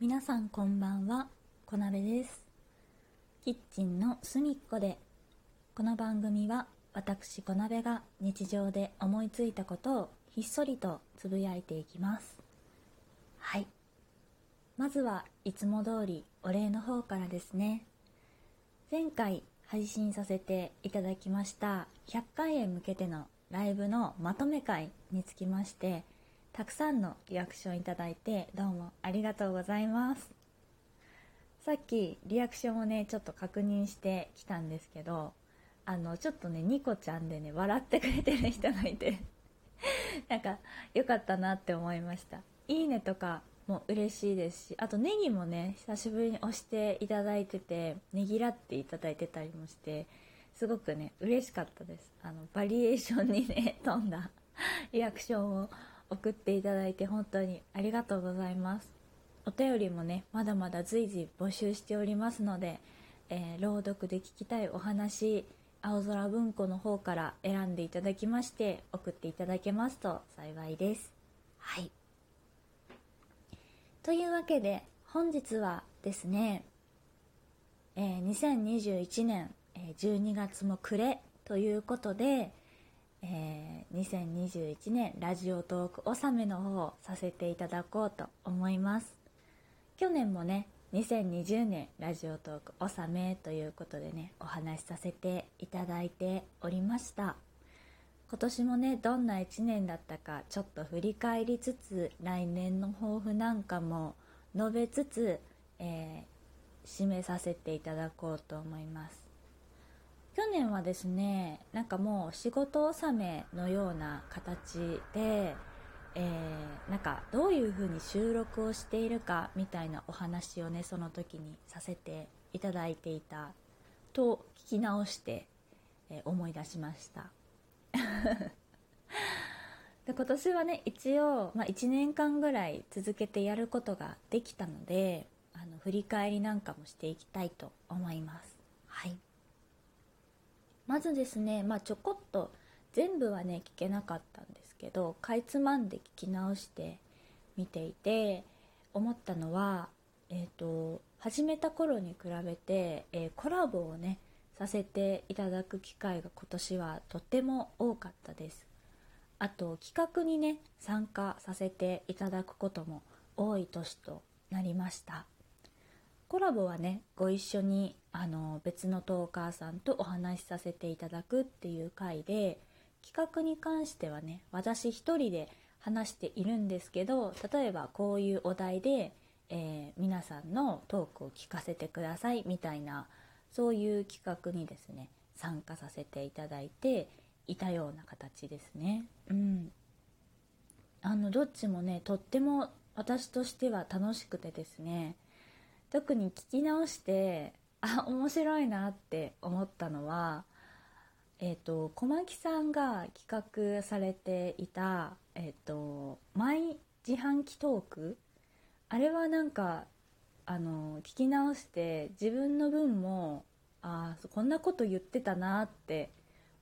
皆さんこんばんは、こなべです。キッチンの隅っこで、この番組は私こなべが日常で思いついたことをひっそりとつぶやいていきます。はい。まずはいつも通りお礼の方からですね。前回配信させていただきました100回へ向けてのライブのまとめ会につきまして、たくさんのリアクションいただいてどうもありがとうございます。さっきリアクションをねちょっと確認してきたんですけどあのちょっとねニコちゃんでね笑ってくれてる人がいて なんか良かったなって思いました。いいねとかも嬉しいですしあとネギもね久しぶりに押していただいててねぎらっていただいてたりもしてすごくね嬉しかったです。あのバリエーションにね富んだ リアクションを送っていただいて本当にありがとうございます。お便りもねまだまだ随時募集しておりますので、えー朗読で聞きたいお話青空文庫の方から選んでいただきまして送っていただけますと幸いです。はい。というわけで本日はですね、えー2021年、12月も暮れということで、えー2021年ラジオトーク納めの方をさせていただこうと思います。去年もね2020年ラジオトーク納めということでねお話しさせていただいておりました。今年もねどんな1年だったかちょっと振り返りつつ来年の抱負なんかも述べつつ、えー締めさせていただこうと思います。去年はですねなんかもう仕事納めのような形で、えーなんかどういう風に収録をしているかみたいなお話をねその時にさせていただいていたと聞き直して、えー思い出しました。で今年はね一応、まあ、1年間ぐらい続けてやることができたのであの振り返りなんかもしていきたいと思います。はい。まずですね、まあ、ちょこっと全部はね聞けなかったんですけどかいつまんで聞き直して見ていて思ったのは、えー、と始めた頃に比べて、えーコラボをねさせていただく機会が今年はとても多かったです。あと企画にね参加させていただくことも多い年となりました。コラボはねご一緒にあの別のトーカーさんとお話しさせていただくっていう回で企画に関してはね私一人で話しているんですけど例えばこういうお題で、えー皆さんのトークを聞かせてくださいみたいなそういう企画にですね参加させていただいていたような形ですね。うんあのどっちもねとっても私としては楽しくてですね特に聞き直してあ面白いなって思ったのはえっ、と小牧さんが企画されていたえっ、とマイ自販機トーク。あれはなんかあの聞き直して自分の分もあこんなこと言ってたなって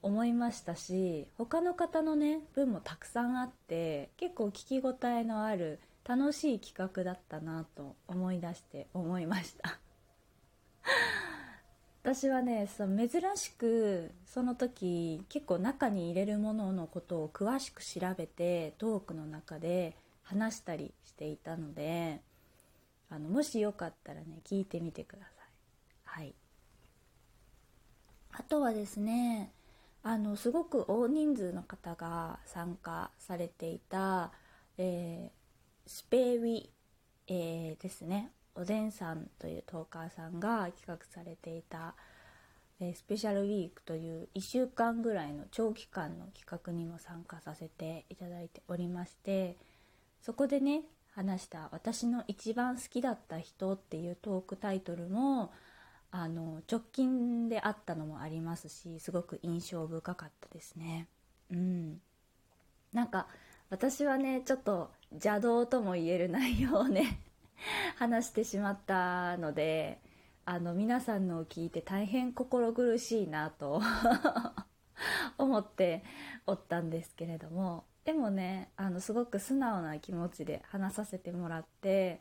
思いましたし他の方のね分もたくさんあって結構聞き応えのある楽しい企画だったなと思い出して思いました。私はねその珍しくその時結構中に入れるもののことを詳しく調べてトークの中で話したりしていたのであのもしよかったらね聞いてみてください。はい。あとはですねあのすごく大人数の方が参加されていた、えースペウィ、えーですね。おでんさんというトーカーさんが企画されていた、えースペシャルウィークという1週間ぐらいの長期間の企画にも参加させていただいておりましてそこでね話した「私の一番好きだった人」っていうトークタイトルもあの直近であったのもありますしすごく印象深かったですね。うん。なんか私はねちょっと邪道とも言える内容をね 話してしまったのであの皆さんのを聞いて大変心苦しいなと 思っておったんですけれどもでもねあのすごく素直な気持ちで話させてもらって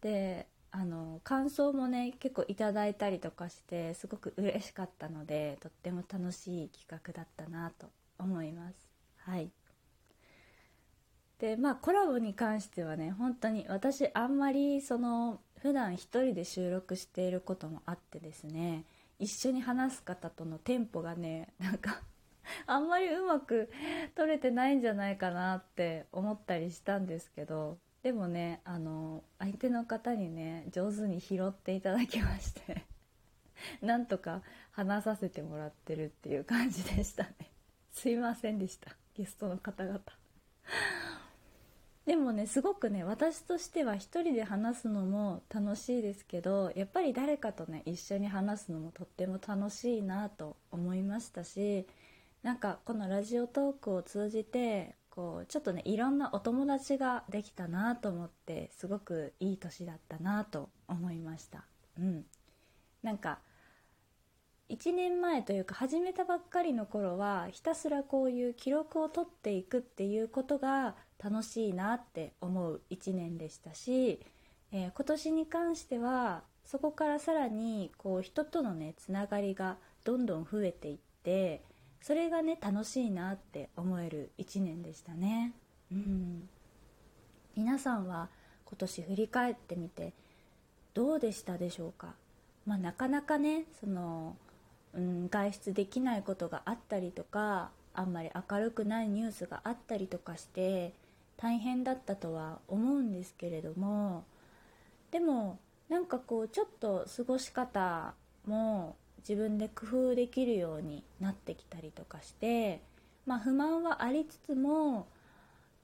であの感想もね結構いただいたりとかしてすごく嬉しかったのでとっても楽しい企画だったなと思います。はい。でまあコラボに関してはね本当に私あんまりその普段一人で収録していることもあってですね一緒に話す方とのテンポがねなんかあんまりうまく撮れてないんじゃないかなって思ったりしたんですけどでもねあの相手の方にね上手に拾っていただきまして なんとか話させてもらってるっていう感じでしたね。すいませんでしたゲストの方々。でもねすごくね私としては一人で話すのも楽しいですけどやっぱり誰かとね一緒に話すのもとっても楽しいなと思いましたしなんかこのラジオトークを通じてこうちょっとねいろんなお友達ができたなと思ってすごくいい年だったなと思いました。うん。なんか1年前というか始めたばっかりの頃はひたすらこういう記録を取っていくっていうことが楽しいなって思う1年でしたし、えー、今年に関してはそこからさらにこう人とのねつながりがどんどん増えていってそれがね楽しいなって思える1年でしたね。うん。皆さんは今年振り返ってみてどうでしたでしょうか？まあ、なかなかねその、うん、外出できないことがあったりとかあんまり明るくないニュースがあったりとかして大変だったとは思うんですけれどもでもなんかこうちょっと過ごし方も自分で工夫できるようになってきたりとかしてまあ不満はありつつも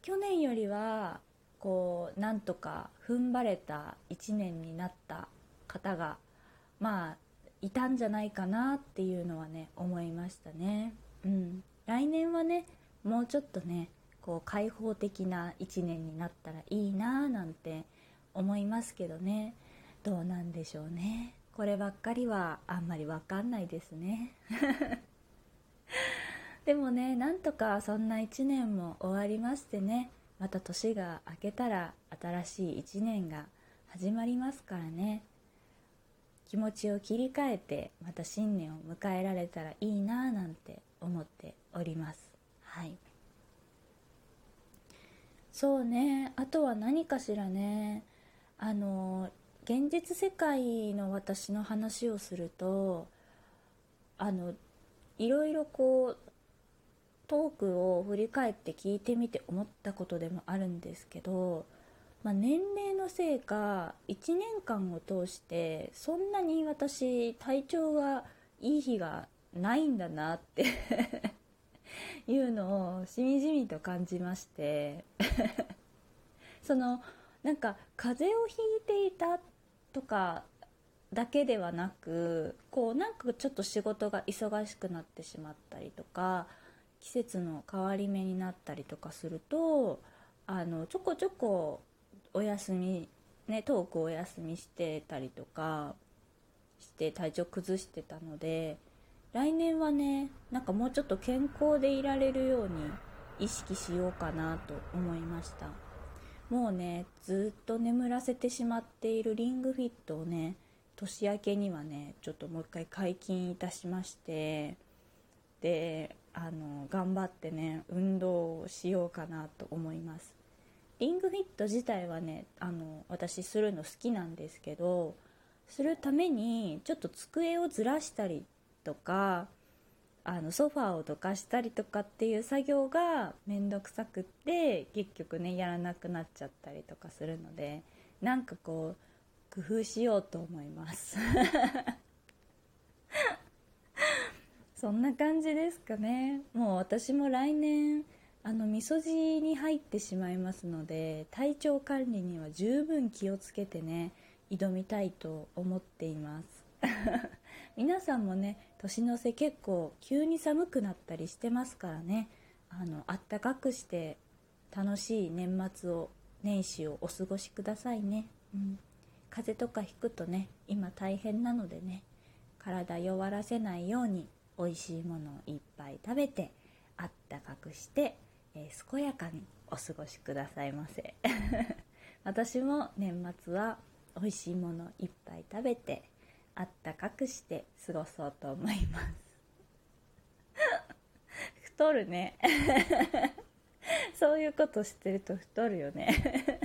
去年よりはこうなんとか踏ん張れた1年になった方がまあいたんじゃないかなっていうのはね思いましたね。うん、来年はねもうちょっとねこう開放的な1年になったらいいなーなんて思いますけどね。どうなんでしょうね。こればっかりはあんまりわかんないですね。でもねなんとかそんな1年も終わりましてね。また年が明けたら新しい1年が始まりますからね。気持ちを切り替えてまた新年を迎えられたらいいなぁなんて思っております。はい。そうね。あとは何かしらね。あの現実世界の私の話をするとあのいろいろこうトークを振り返って聞いてみて思ったことでもあるんですけど、まあ、年齢のせいか1年間を通してそんなに私体調がいい日がないんだなっていうのをしみじみと感じまして。そのなんか風邪をひいていたとかだけではなくこうなんかちょっと仕事が忙しくなってしまったりとか季節の変わり目になったりとかするとあのちょこちょこお休みねトークお休みしてたりとかして体調崩してたので来年はねなんかもうちょっと健康でいられるように意識しようかなと思いました。もうねずっと眠らせてしまっているリングフィットをね年明けにはねちょっともう一回解禁いたしましてであの頑張ってね運動をしようかなと思いますリングフィット自体はねあの私するの好きなんですけどするためにちょっと机をずらしたりとかあのソファーをどかしたりとかっていう作業が面倒くさくって結局ねやらなくなっちゃったりとかするのでなんかこう工夫しようと思います。そんな感じですかね。もう私も来年あのみそじに入ってしまいますので体調管理には十分気をつけてね挑みたいと思っています。皆さんもね年の瀬結構急に寒くなったりしてますからね。あのあったかくして楽しい年末を年始をお過ごしくださいね、うん、風邪とかひくとね今大変なのでね体弱らせないように美味しいものをいっぱい食べてあったかくして、えー、健やかにお過ごしくださいませ。私も年末は美味しいものいっぱい食べてあったかくして過ごそうと思います。太るね。そういうことしてると太るよね。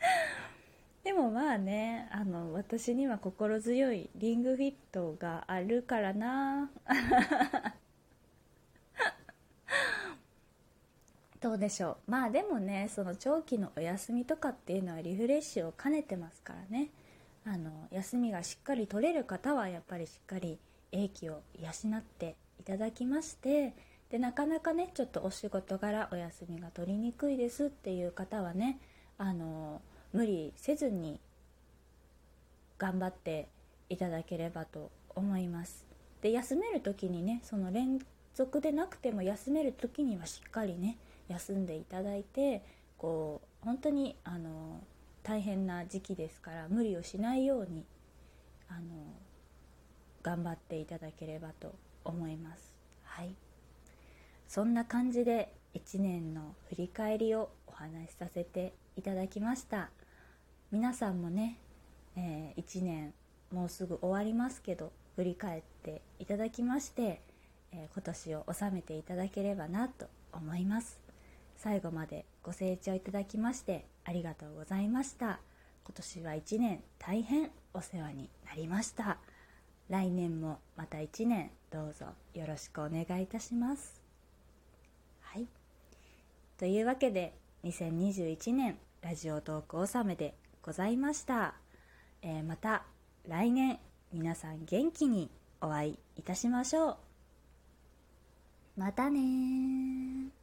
でもまあねあの私には心強いリングフィットがあるからな。どうでしょう。まあでもねその長期のお休みとかっていうのはリフレッシュを兼ねてますからね。あの休みがしっかり取れる方はやっぱりしっかり英気を養っていただきましてでなかなかねちょっとお仕事柄お休みが取りにくいですっていう方はねあの無理せずに頑張っていただければと思います。で休める時にねその連続でなくても休める時にはしっかりね休んでいただいてこう本当にあの大変な時期ですから無理をしないようにあの頑張っていただければと思います。はい。そんな感じで1年の振り返りをお話しさせていただきました。皆さんもね、えー、1年もうすぐ終わりますけど振り返っていただきまして、えー、今年を収めていただければなと思います。最後までご清聴いただきましてありがとうございました。今年は1年大変お世話になりました。来年もまた1年どうぞよろしくお願いいたします。はい。というわけで2021年ラジオトーク納めでございました、えー、また来年皆さん元気にお会いいたしましょう。またね